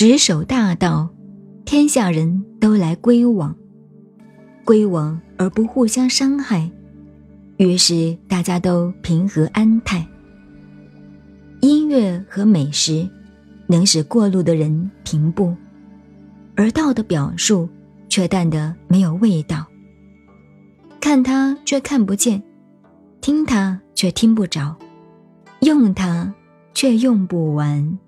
执守大道，天下人都来归往，归往而不互相伤害，于是大家都平和安泰。音乐和美食能使过路的人平步，而道的表述却淡得没有味道。看它却看不见，听它却听不着，用它却用不完。